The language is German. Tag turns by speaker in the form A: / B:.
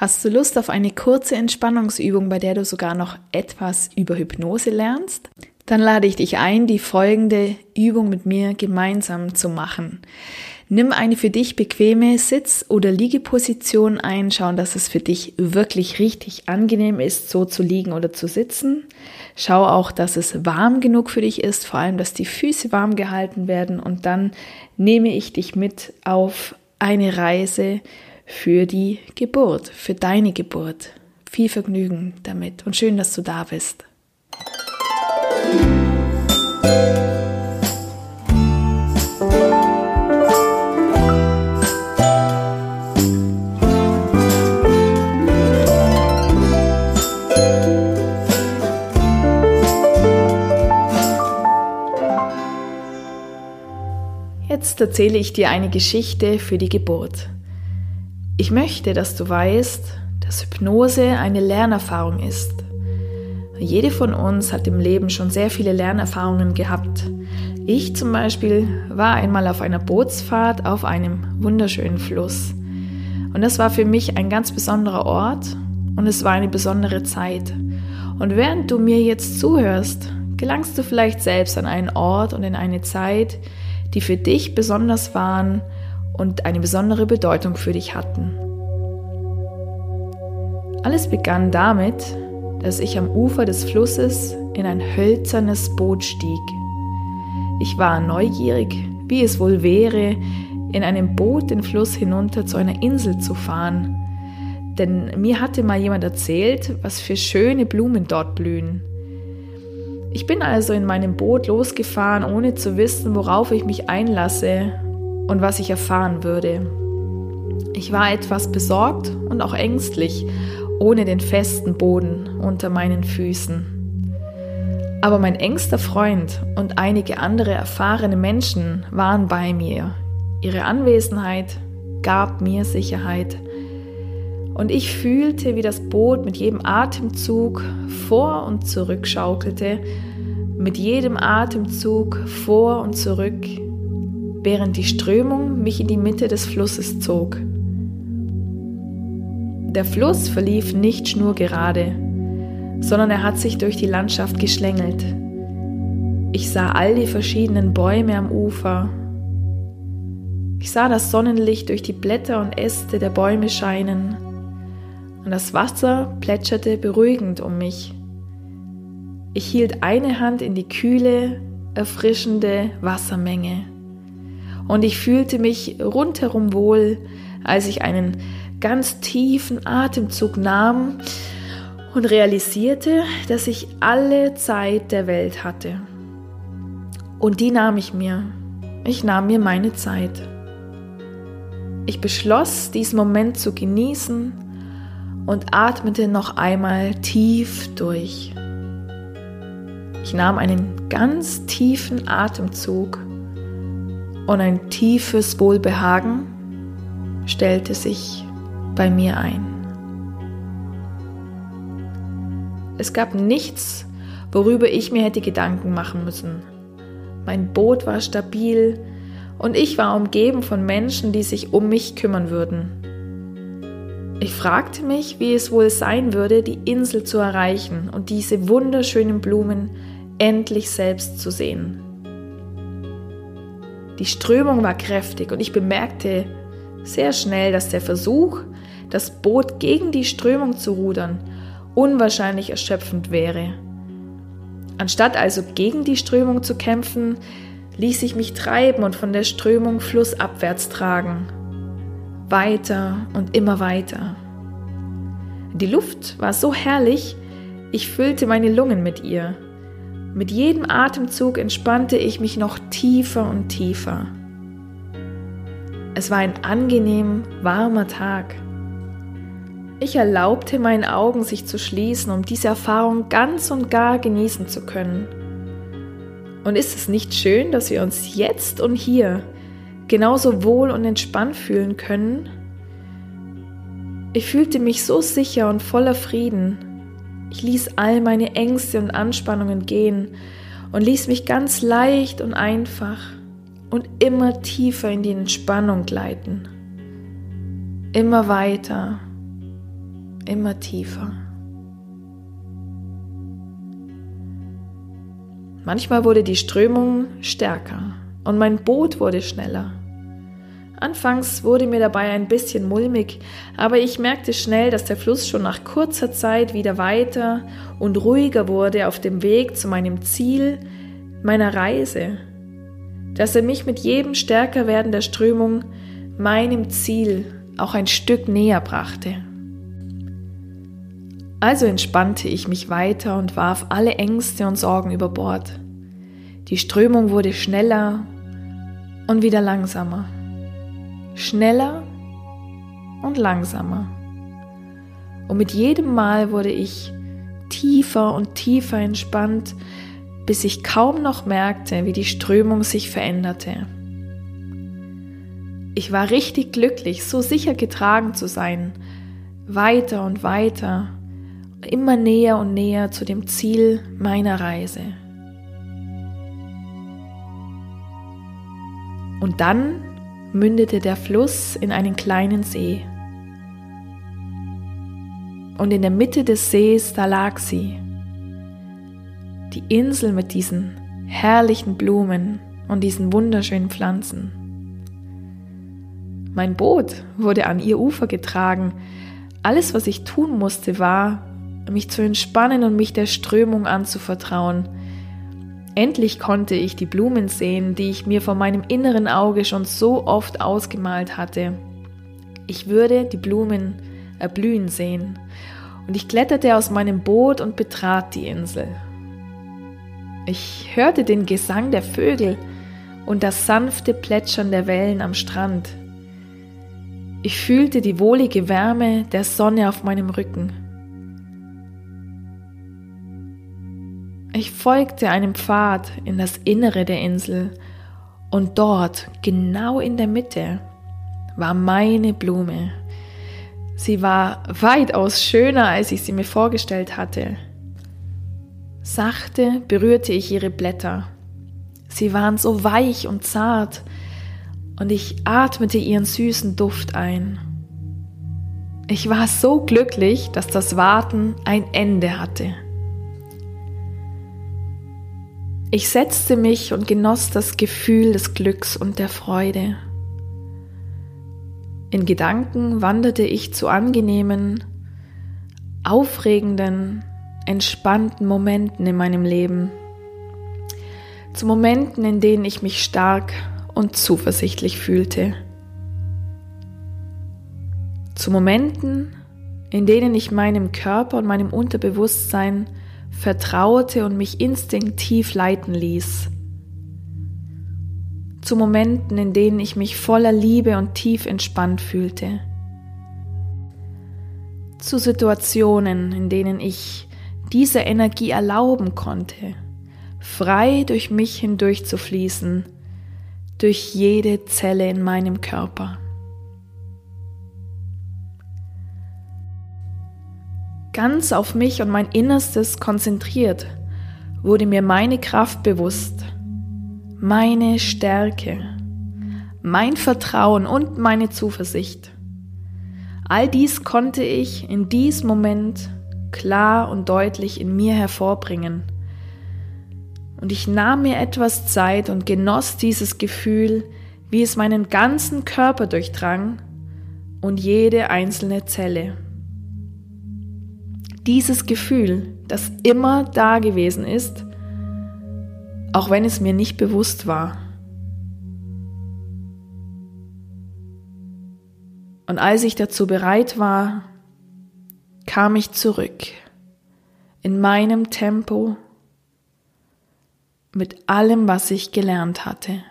A: Hast du Lust auf eine kurze Entspannungsübung, bei der du sogar noch etwas über Hypnose lernst? Dann lade ich dich ein, die folgende Übung mit mir gemeinsam zu machen. Nimm eine für dich bequeme Sitz- oder Liegeposition ein, schauen, dass es für dich wirklich richtig angenehm ist, so zu liegen oder zu sitzen. Schau auch, dass es warm genug für dich ist, vor allem, dass die Füße warm gehalten werden und dann nehme ich dich mit auf eine Reise für die Geburt, für deine Geburt. Viel Vergnügen damit und schön, dass du da bist. Jetzt erzähle ich dir eine Geschichte für die Geburt. Ich möchte, dass du weißt, dass Hypnose eine Lernerfahrung ist. Jede von uns hat im Leben schon sehr viele Lernerfahrungen gehabt. Ich zum Beispiel war einmal auf einer Bootsfahrt auf einem wunderschönen Fluss. Und das war für mich ein ganz besonderer Ort und es war eine besondere Zeit. Und während du mir jetzt zuhörst, gelangst du vielleicht selbst an einen Ort und in eine Zeit, die für dich besonders waren und eine besondere Bedeutung für dich hatten. Alles begann damit, dass ich am Ufer des Flusses in ein hölzernes Boot stieg. Ich war neugierig, wie es wohl wäre, in einem Boot den Fluss hinunter zu einer Insel zu fahren, denn mir hatte mal jemand erzählt, was für schöne Blumen dort blühen. Ich bin also in meinem Boot losgefahren, ohne zu wissen, worauf ich mich einlasse und was ich erfahren würde. Ich war etwas besorgt und auch ängstlich, ohne den festen Boden unter meinen Füßen. Aber mein engster Freund und einige andere erfahrene Menschen waren bei mir. Ihre Anwesenheit gab mir Sicherheit. Und ich fühlte, wie das Boot mit jedem Atemzug vor und zurück schaukelte, mit jedem Atemzug vor und zurück während die Strömung mich in die Mitte des Flusses zog. Der Fluss verlief nicht schnurgerade, sondern er hat sich durch die Landschaft geschlängelt. Ich sah all die verschiedenen Bäume am Ufer. Ich sah das Sonnenlicht durch die Blätter und Äste der Bäume scheinen und das Wasser plätscherte beruhigend um mich. Ich hielt eine Hand in die kühle, erfrischende Wassermenge und ich fühlte mich rundherum wohl, als ich einen ganz tiefen Atemzug nahm und realisierte, dass ich alle Zeit der Welt hatte. Und die nahm ich mir. Ich nahm mir meine Zeit. Ich beschloss, diesen Moment zu genießen und atmete noch einmal tief durch. Ich nahm einen ganz tiefen Atemzug und ein tiefes Wohlbehagen stellte sich bei mir ein. Es gab nichts, worüber ich mir hätte Gedanken machen müssen. Mein Boot war stabil und ich war umgeben von Menschen, die sich um mich kümmern würden. Ich fragte mich, wie es wohl sein würde, die Insel zu erreichen und diese wunderschönen Blumen endlich selbst zu sehen. Die Strömung war kräftig und ich bemerkte sehr schnell, dass der Versuch, das Boot gegen die Strömung zu rudern, unwahrscheinlich erschöpfend wäre. Anstatt also gegen die Strömung zu kämpfen, ließ ich mich treiben und von der Strömung flussabwärts tragen. Weiter und immer weiter. Die Luft war so herrlich, ich füllte meine Lungen mit ihr. Mit jedem Atemzug entspannte ich mich noch tiefer und tiefer. Es war ein angenehm warmer Tag. Ich erlaubte meinen Augen sich zu schließen, um diese Erfahrung ganz und gar genießen zu können. Und ist es nicht schön, dass wir uns jetzt und hier genauso wohl und entspannt fühlen können? Ich fühlte mich so sicher und voller Frieden, ich ließ all meine Ängste und Anspannungen gehen und ließ mich ganz leicht und einfach und immer tiefer in die Entspannung gleiten. Immer weiter immer tiefer. Manchmal wurde die Strömung stärker und mein Boot wurde schneller. Anfangs wurde mir dabei ein bisschen mulmig, aber ich merkte schnell, dass der Fluss schon nach kurzer Zeit wieder weiter und ruhiger wurde auf dem Weg zu meinem Ziel, meiner Reise, dass er mich mit jedem stärker werdender Strömung meinem Ziel auch ein Stück näher brachte. Also entspannte ich mich weiter und warf alle Ängste und Sorgen über Bord. Die Strömung wurde schneller und wieder langsamer. Schneller und langsamer. Und mit jedem Mal wurde ich tiefer und tiefer entspannt, bis ich kaum noch merkte, wie die Strömung sich veränderte. Ich war richtig glücklich, so sicher getragen zu sein, weiter und weiter, immer näher und näher zu dem Ziel meiner Reise. Und dann mündete der Fluss in einen kleinen See. Und in der Mitte des Sees, da lag sie, die Insel mit diesen herrlichen Blumen und diesen wunderschönen Pflanzen. Mein Boot wurde an ihr Ufer getragen. Alles, was ich tun musste, war, mich zu entspannen und mich der Strömung anzuvertrauen. Endlich konnte ich die Blumen sehen, die ich mir vor meinem inneren Auge schon so oft ausgemalt hatte. Ich würde die Blumen erblühen sehen. Und ich kletterte aus meinem Boot und betrat die Insel. Ich hörte den Gesang der Vögel und das sanfte Plätschern der Wellen am Strand. Ich fühlte die wohlige Wärme der Sonne auf meinem Rücken. Ich folgte einem Pfad in das Innere der Insel und dort, genau in der Mitte, war meine Blume. Sie war weitaus schöner, als ich sie mir vorgestellt hatte. Sachte berührte ich ihre Blätter. Sie waren so weich und zart, und ich atmete ihren süßen Duft ein. Ich war so glücklich, dass das Warten ein Ende hatte. Ich setzte mich und genoss das Gefühl des Glücks und der Freude. In Gedanken wanderte ich zu angenehmen, aufregenden, entspannten Momenten in meinem Leben. Zu Momenten, in denen ich mich stark und zuversichtlich fühlte. Zu Momenten, in denen ich meinem Körper und meinem Unterbewusstsein vertraute und mich instinktiv leiten ließ. Zu Momenten, in denen ich mich voller Liebe und tief entspannt fühlte. Zu Situationen, in denen ich diese Energie erlauben konnte, frei durch mich hindurch zu fließen, durch jede Zelle in meinem Körper. Ganz auf mich und mein Innerstes konzentriert, wurde mir meine Kraft bewusst, meine Stärke, mein Vertrauen und meine Zuversicht. All dies konnte ich in diesem Moment klar und deutlich in mir hervorbringen. Und ich nahm mir etwas Zeit und genoss dieses Gefühl, wie es meinen ganzen Körper durchdrang und jede einzelne Zelle. Dieses Gefühl, das immer da gewesen ist, auch wenn es mir nicht bewusst war. Und als ich dazu bereit war, kam ich zurück in meinem Tempo mit allem, was ich gelernt hatte.